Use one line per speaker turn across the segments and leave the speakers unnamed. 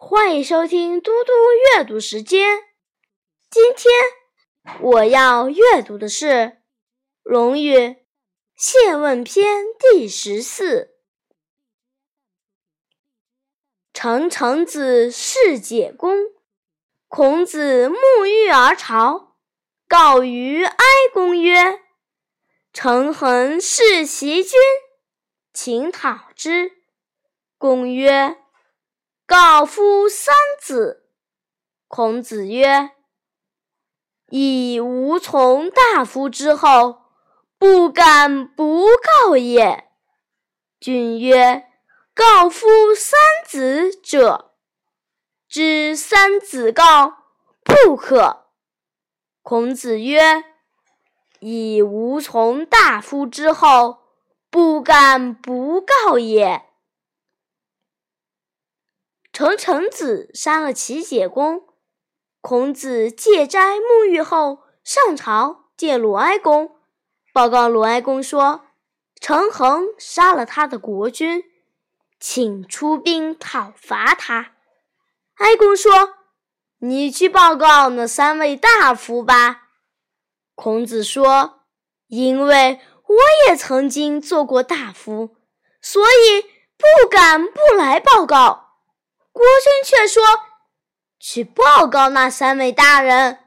欢迎收听嘟嘟阅读时间。今天我要阅读的是《论语·谢问篇》第十四。陈成子侍解公，孔子沐浴而朝，告于哀公曰：“陈恒弑其君，请讨之。”公曰：“告夫三子。”孔子曰：“以吾从大夫之后，不敢不告也。”君曰：“告夫三子者，知三子告不可。”孔子曰：“以吾从大夫之后，不敢不告也。”陈成子杀了齐解公，孔子戒斋沐浴后上朝见鲁哀公，报告鲁哀公说：“陈恒杀了他的国君，请出兵讨伐他。”哀公说：“你去报告那三位大夫吧。”孔子说：“因为我也曾经做过大夫，所以不敢不来报告。”国君却说：“去报告那三位大人。”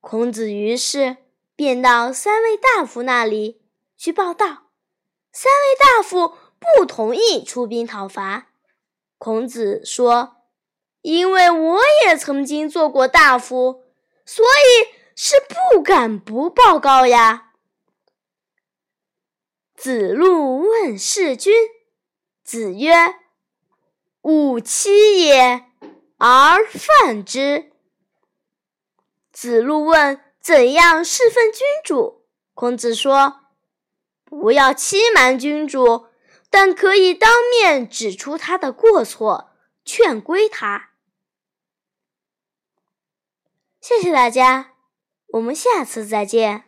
孔子于是便到三位大夫那里去报道。三位大夫不同意出兵讨伐。孔子说：“因为我也曾经做过大夫，所以是不敢不报告呀。”子路问事君，子曰。吾妻也，而犯之。子路问：“怎样侍奉君主？”孔子说：“不要欺瞒君主，但可以当面指出他的过错，劝归他。”谢谢大家，我们下次再见。